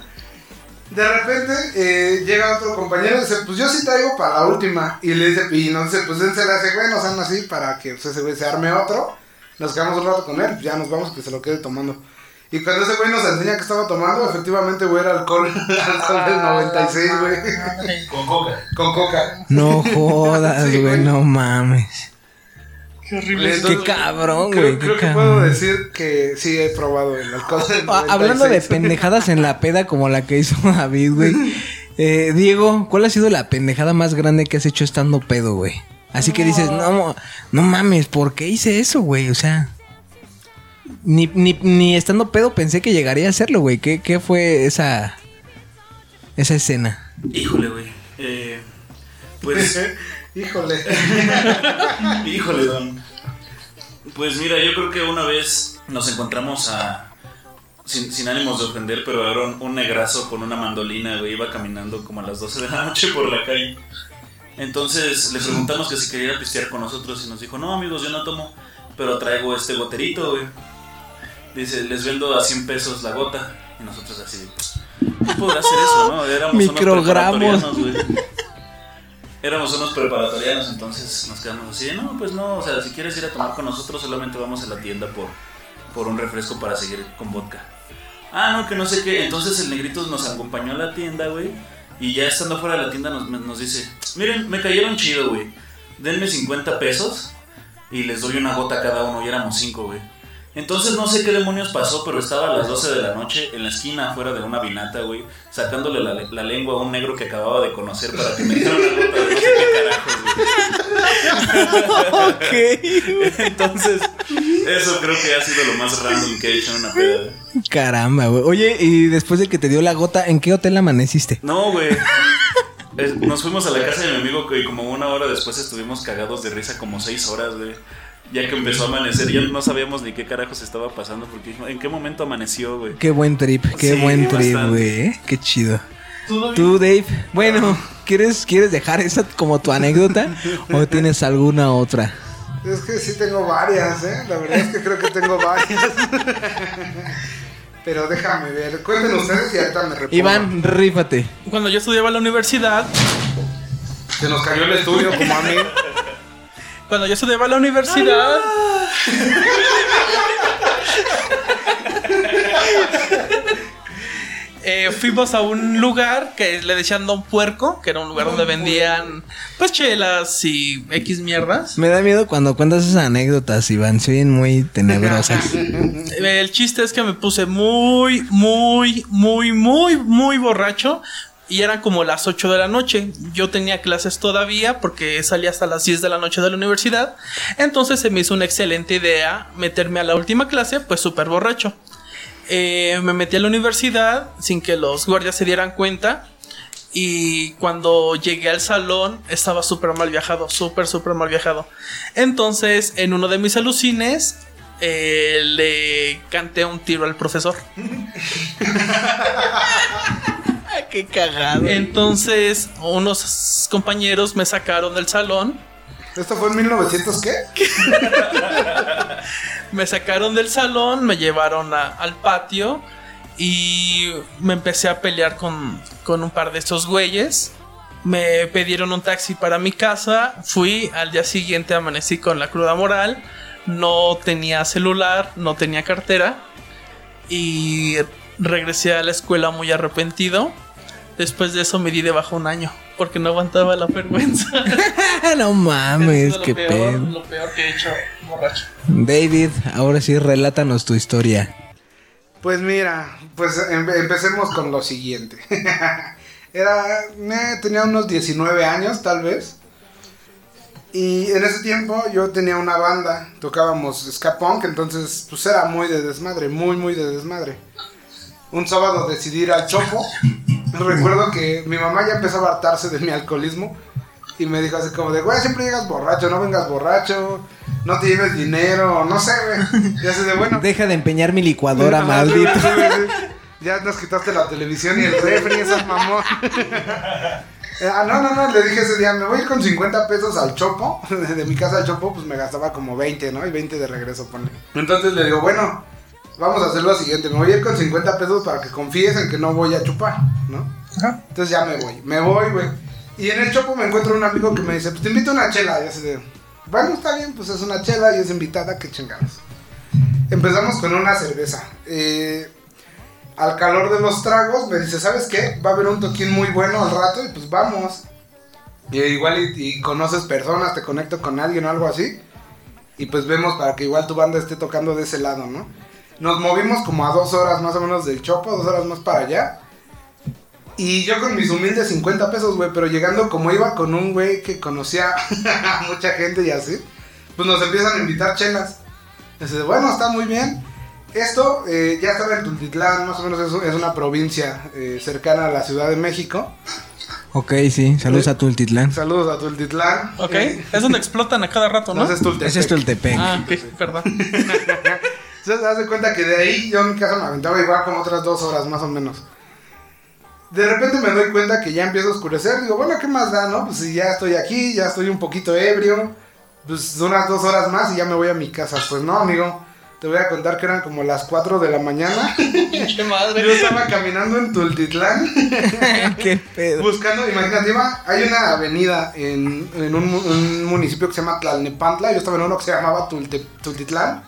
De repente eh, llega otro compañero y dice, pues yo sí traigo para la última. Y le dice, y nos dice, pues dénsela a ese güey, nos dan así para que pues, ese güey se arme otro. Nos quedamos un rato con él, ya nos vamos que se lo quede tomando. Y cuando ese güey nos enseña que estaba tomando, efectivamente, güey, era alcohol, alcohol del 96, güey. Con coca. Con coca. No jodas, güey. no mames. Qué horrible. Entonces, Qué cabrón, creo, güey, qué creo que cabrón. puedo decir que sí he probado el alcohol del 96. Ah, Hablando de pendejadas en la peda como la que hizo David, güey. Eh, Diego, ¿cuál ha sido la pendejada más grande que has hecho estando pedo, güey? Así que dices, no, no mames, ¿por qué hice eso, güey? O sea, ni, ni, ni estando pedo pensé que llegaría a hacerlo, güey. ¿Qué, ¿Qué fue esa, esa escena? Híjole, güey. Eh, pues, Híjole. híjole, don. Pues mira, yo creo que una vez nos encontramos a. Sin, sin ánimos de ofender, pero era un, un negrazo con una mandolina, güey. Iba caminando como a las 12 de la noche por la calle. Entonces le preguntamos que si quería pistear con nosotros y nos dijo, no amigos, yo no tomo, pero traigo este goterito, güey. Dice, les vendo a 100 pesos la gota. Y nosotros así, ¿qué podrá hacer eso, no? Éramos Microgramos. unos güey. Éramos unos preparatorianos, entonces nos quedamos así, no, pues no, o sea, si quieres ir a tomar con nosotros, solamente vamos a la tienda por, por un refresco para seguir con vodka. Ah, no, que no sé qué. Entonces el negrito nos acompañó a la tienda, güey. Y ya estando fuera de la tienda nos, nos dice, miren, me cayeron chido, güey. Denme 50 pesos y les doy una gota cada uno. Y éramos 5, güey. Entonces no sé qué demonios pasó, pero estaba a las 12 de la noche en la esquina afuera de una vinata, güey, sacándole la, la lengua a un negro que acababa de conocer para que me diera una gota de no sé qué carajos, güey. Entonces, eso creo que ha sido lo más random que he hecho en una peda. Caramba, güey. Oye, y después de que te dio la gota, ¿en qué hotel amaneciste? No, güey. Nos fuimos a la casa de mi amigo y como una hora después estuvimos cagados de risa como seis horas, güey. Ya que empezó a amanecer, ya no sabíamos ni qué carajos estaba pasando porque ¿en qué momento amaneció, güey? Qué buen trip, qué Sí, buen trip, güey. ¿eh? Qué chido. ¿Tú, Dave, bueno, ¿quieres, ¿quieres dejar esa como tu anécdota o tienes alguna otra? Es que sí tengo varias, ¿eh? La verdad es que creo que tengo varias. Pero déjame ver. Cuenten ustedes y ahorita me repongo. Iván, rífate. Cuando yo estudiaba en la universidad, Se nos cayó el estudio como a mí. Cuando yo estudiaba en la universidad, eh, fuimos a un lugar que le decían Don Puerco, que era un lugar donde vendían pues chelas y X mierdas. Me da miedo cuando cuentas esas anécdotas, Iván. Se oyen muy tenebrosas. El chiste es que me puse muy, muy, muy, muy, muy borracho. Y eran como las 8 de la noche. Yo tenía clases todavía porque salía hasta las 10 de la noche de la universidad. Entonces se me hizo una excelente idea meterme a la última clase, pues súper borracho. Eh, me metí a la universidad sin que los guardias se dieran cuenta. Y cuando llegué al salón estaba súper mal viajado, súper, súper mal viajado. Entonces, en uno de mis alucines, eh, le canté un tiro al profesor. Qué cagado. Entonces, unos compañeros me sacaron del salón. ¿Esto fue en 1900 qué? Me sacaron del salón, me llevaron a- al patio y me empecé a pelear con, con un par de estos güeyes. Me pidieron un taxi para mi casa. Fui, al día siguiente amanecí con la cruda moral. No tenía celular, no tenía cartera. Y regresé a la escuela muy arrepentido. Después de eso me di de baja un año. Porque no aguantaba la vergüenza. no mames, es qué peor, pedo. Lo peor que he hecho borracho. David, ahora sí, relátanos tu historia. Pues mira, pues em- empecemos con lo siguiente. Era, eh, tenía unos 19 años tal vez. Y en ese tiempo yo tenía una banda, tocábamos ska punk, entonces pues era muy de desmadre, muy muy de desmadre. Un sábado decidí ir al Chopo. Recuerdo que mi mamá ya empezaba a hartarse de mi alcoholismo y me dijo así como de, güey, siempre llegas borracho, no vengas borracho, no te lleves dinero, no sé, güey. Y así de, bueno, Deja de empeñar mi licuadora, maldito. Ya nos quitaste la televisión y el refri, esas mamón. Ah, no, no, no, le dije ese día, me voy a ir con 50 pesos al Chopo. De mi casa al Chopo, pues me gastaba como 20, ¿no? Y 20 de regreso, ponle. Entonces le digo, bueno, vamos a hacer lo siguiente. Me voy a ir con 50 pesos para que confíes en que no voy a chupar, ¿no? Entonces ya me voy, me voy, güey. Y en el Chopo me encuentro un amigo que me dice, pues te invito a una chela. Y así de, bueno, está bien, pues es una chela y es invitada, qué chingados. Empezamos con una cerveza. Eh, al calor de los tragos me dice, ¿sabes qué? Va a haber un toquín muy bueno al rato y pues vamos. Y igual y, y conoces personas, te conecto con alguien o algo así. Y pues vemos para que igual tu banda esté tocando de ese lado, ¿no? Nos movimos como a dos horas más o menos del Chopo, dos horas más para allá. Y yo con mis humildes 50 pesos, güey, pero llegando como iba con un güey que conocía a mucha gente y así, pues nos empiezan a invitar chelas. Dice, bueno, está muy bien. Esto eh, ya estaba en Tultitlán, más o menos es, es una provincia eh, cercana a la Ciudad de México. Ok, sí, saludos a Tultitlán. Saludos a Tultitlán. Ok, Eh, es donde explotan a cada rato, ¿no? no, ese es Tultepec. Ese es Tultepec. Ah, ok, perdón. Entonces, haz de cuenta que de ahí yo en mi casa me aventaba igual como otras dos horas más o menos. De repente me doy cuenta que ya empieza a oscurecer. Digo, bueno, ¿qué más da, no? Pues si ya estoy aquí, ya estoy un poquito ebrio. Pues unas dos horas más y ya me voy a mi casa. Pues no, amigo. Te voy a contar que eran como las 4 de la mañana. Qué madre. Yo estaba caminando en Tultitlán. Qué pedo. Buscando, imagínate, iba- hay una avenida en, en un, mu- un municipio que se llama Tlalnepantla. Yo estaba en uno que se llamaba Tulte- Tultitlán.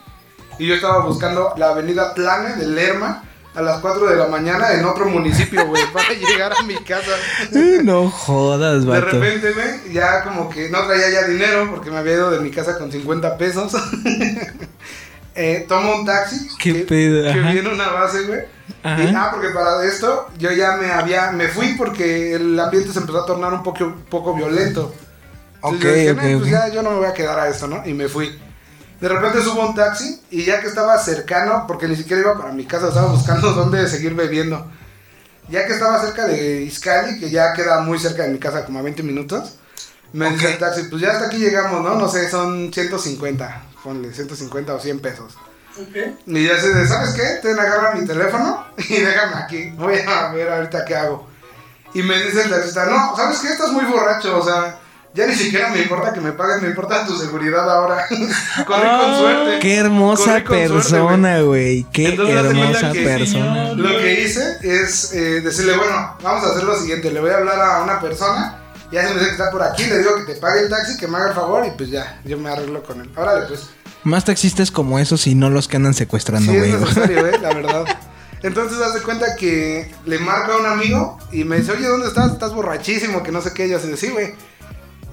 Y yo estaba buscando la avenida Tlane de Lerma a las 4 de la mañana en otro municipio, güey, para llegar a mi casa. No jodas, De vato. repente, güey, ya como que no traía ya dinero porque me había ido de mi casa con 50 pesos. Eh, tomo un taxi. Qué que, pedo, Que ajá. viene una base, güey. Y, ah, porque para esto yo ya me había, me fui porque el ambiente se empezó a tornar un poco, poco violento. Entonces Ok, yo dije, ok, "No, pues ya yo no me voy a quedar a esto, ¿no? Y me fui. De repente subo un taxi y ya que estaba cercano, porque ni siquiera iba para mi casa, estaba buscando dónde seguir bebiendo. Ya que estaba cerca de Iscali, que ya queda muy cerca de mi casa, como a 20 minutos, me dice el taxi, pues ya hasta aquí llegamos, ¿no? No sé, son 150, ponle 150 o 100 pesos. Y ya se de, ¿sabes qué? Ten, agarra mi teléfono y déjame aquí. Voy a ver ahorita qué hago. Y me dice el taxista, no, ¿sabes qué? Estás muy borracho, o sea, ya ni siquiera me importa que me pagues, me importa tu seguridad ahora. Corrí con suerte. Qué hermosa persona, güey. Qué Entonces, hermosa que, persona. Lo que hice es eh, decirle, bueno, vamos a hacer lo siguiente, le voy a hablar a una persona, ya se me dice que está por aquí, le digo que te pague el taxi, que me haga el favor y pues ya, yo me arreglo con él. Órale, pues. Más taxistas como esos y no los que andan secuestrando, Sí, güey. es necesario, eh, la verdad. Entonces, haz de cuenta que le marco a un amigo y me dice, oye, ¿dónde estás? Estás borrachísimo, que no sé qué. Y yo así de, sí, güey.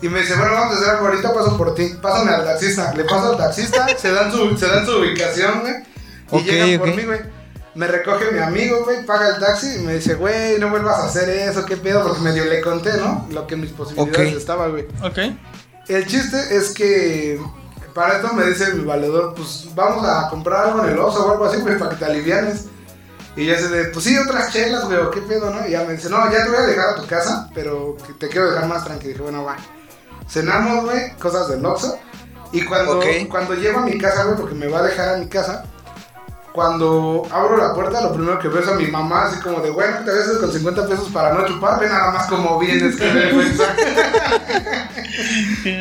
Y me dice, bueno, vamos a hacer algo, ahorita paso por ti. Pásame al taxista. Le paso al taxista, se dan su, se dan su ubicación, güey. Y Ok, llegan por mí, güey. Me recoge mi amigo, güey, paga el taxi y me dice, güey, no vuelvas a hacer eso, qué pedo, porque medio le conté, ¿no? Lo que en mis posibilidades Ok. estaba, güey. Ok. El chiste es que para esto me dice mi valedor, pues vamos a comprar algo en el oso o algo así, güey, para que te alivianes. Y ya se de, pues sí, otras chelas, güey, o qué pedo, ¿no? Y ya me dice, no, ya te voy a dejar a tu casa, pero te quiero dejar más tranquilo. Dije, bueno, va. Cenamos, güey, cosas del oso. Y cuando, Ok. cuando llego a mi casa, güey, porque me va a dejar a mi casa, cuando abro la puerta, lo primero que veo es a mi mamá, así como de, bueno, te ves con 50 pesos para no chupar, ve nada más como vienes, qué vergüenza.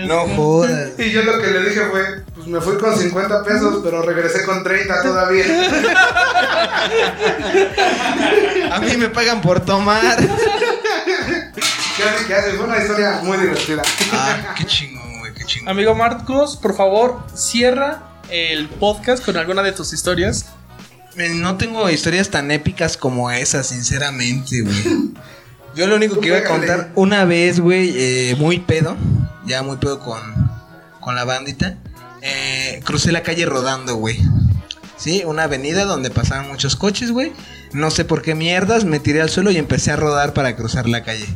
No jodas. Y yo lo que le dije fue, pues me fui con 50 pesos, pero regresé con 30 todavía. A mí me pagan por tomar. ¿Qué hace? ¿Qué hace? Fue una historia muy divertida. Ah, qué chingón, güey, qué chingón. Amigo Marcos, por favor, cierra el podcast con alguna de tus historias. Eh, No tengo historias tan épicas como esa, sinceramente, güey. Yo lo único que iba a contar una vez, güey, eh, muy pedo, ya muy pedo con, con la bandita, eh, crucé la calle rodando, güey. Sí, una avenida donde pasaban muchos coches, güey. No sé por qué mierdas, me tiré al suelo y empecé a rodar para cruzar la calle.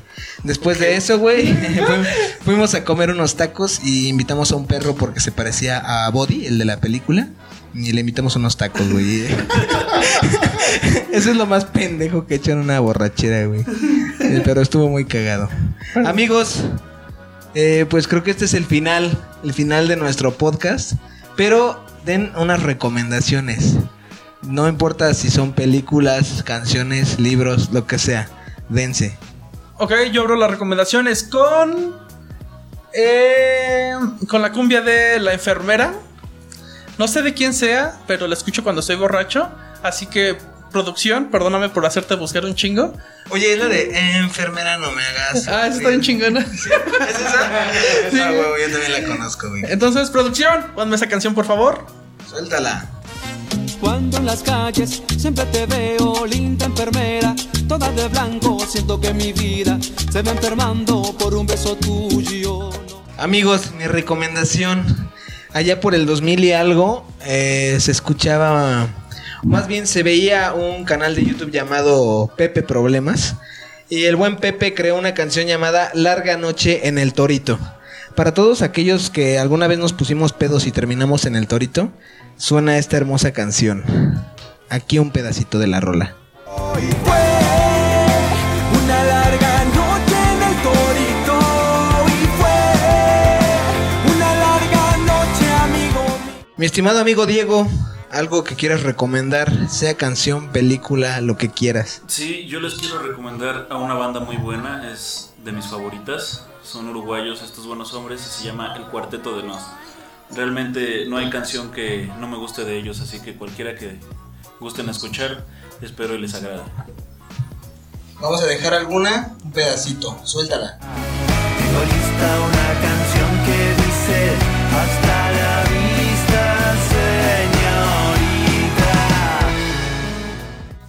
Después de eso, güey, fu- fuimos a comer unos tacos y invitamos a un perro porque se parecía a Body, el de la película. Y le invitamos unos tacos, güey. Eso es lo más pendejo que he hecho en una borrachera, güey. Pero estuvo muy cagado. Amigos, eh, pues creo que este es el final, el final de nuestro podcast. Pero den unas recomendaciones. No importa si son películas, canciones, libros, lo que sea. Dense. Ok, yo abro las recomendaciones con. eh, con la cumbia de la enfermera. No sé de quién sea, pero la escucho cuando estoy borracho. Así que, producción, perdóname por hacerte buscar un chingo. Oye, es la de enfermera, no me hagas. Ah, esa está bien chingona. ¿Es esa? Sí. Ah, huevo, yo también la conozco, güey. Entonces, producción, ponme esa canción, por favor. Suéltala. Cuando en las calles siempre te veo, linda enfermera, toda de blanco, siento que mi vida se va enfermando por un beso tuyo. Amigos, mi recomendación. Allá por el 2000 y algo, eh, se escuchaba, más bien se veía un canal de YouTube llamado Pepe Problemas. Y el buen Pepe creó una canción llamada Larga Noche en el Torito. Para todos aquellos que alguna vez nos pusimos pedos y terminamos en el Torito, suena esta hermosa canción. Aquí un pedacito de la rola. Hoy fue una larga noche en el torito y fue una larga noche, amigo mío. Mi estimado amigo Diego, algo que quieras recomendar, sea canción, película, lo que quieras. Sí, yo les quiero recomendar a una banda muy buena, es de mis favoritas. Son uruguayos estos buenos hombres y se llama El Cuarteto de Nos. Realmente no hay canción que no me guste de ellos, así que cualquiera que gusten escuchar, espero y les agrade. Vamos a dejar alguna, un pedacito, suéltala. Tengo lista una canción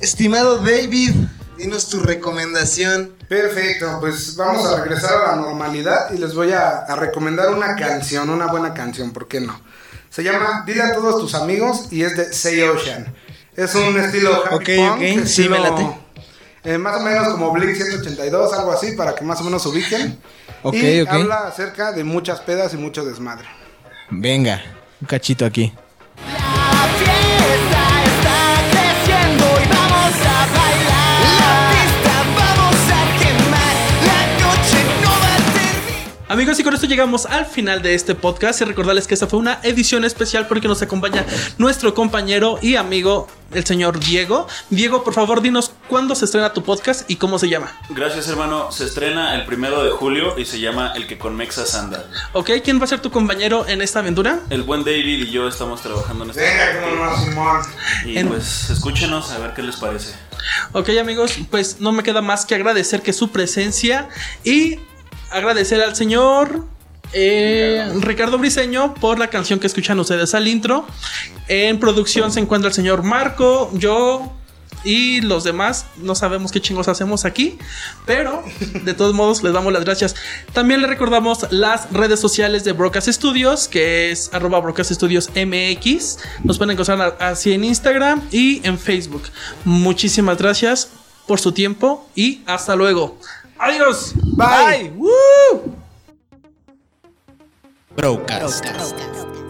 Estimado David, dinos tu recomendación. Perfecto, pues vamos a regresar a la normalidad y les voy a, a recomendar una canción, una buena canción, ¿por qué no? Se llama Dile a todos tus amigos y es de Say Ocean. Es un estilo happy Ok, punk, ok, estilo, sí, me late. eh, más o menos como Blink 182, algo así, para que más o menos se ubiquen. Ok, y habla acerca de muchas pedas y mucho desmadre. Venga, un cachito aquí. La fiesta Amigos, y con esto llegamos al final de este podcast. Y recordarles que esta fue una edición especial porque nos acompaña nuestro compañero y amigo, el señor Diego. Diego, por favor, dinos cuándo se estrena tu podcast y cómo se llama. Gracias hermano, se estrena el primero de julio y se llama El que con Mexas anda. ¿Ok? ¿Quién va a ser tu compañero en esta aventura? El buen David y yo estamos trabajando en este no, Simón. Y En- pues escúchenos a ver qué les parece. Ok, amigos, pues no me queda más que agradecer que su presencia y agradecer al señor eh, Ricardo Briseño por la canción que escuchan ustedes al intro. En producción se encuentra el señor Marco, yo y los demás. No sabemos qué chingos hacemos aquí, pero de todos modos les damos las gracias. También le recordamos las redes sociales de Brocas Studios, que es arroba Brocas Studios MX. Nos pueden encontrar así en Instagram y en Facebook. Muchísimas gracias por su tiempo y hasta luego. Adiós. Bye. Woo. Broadcast. Broadcast.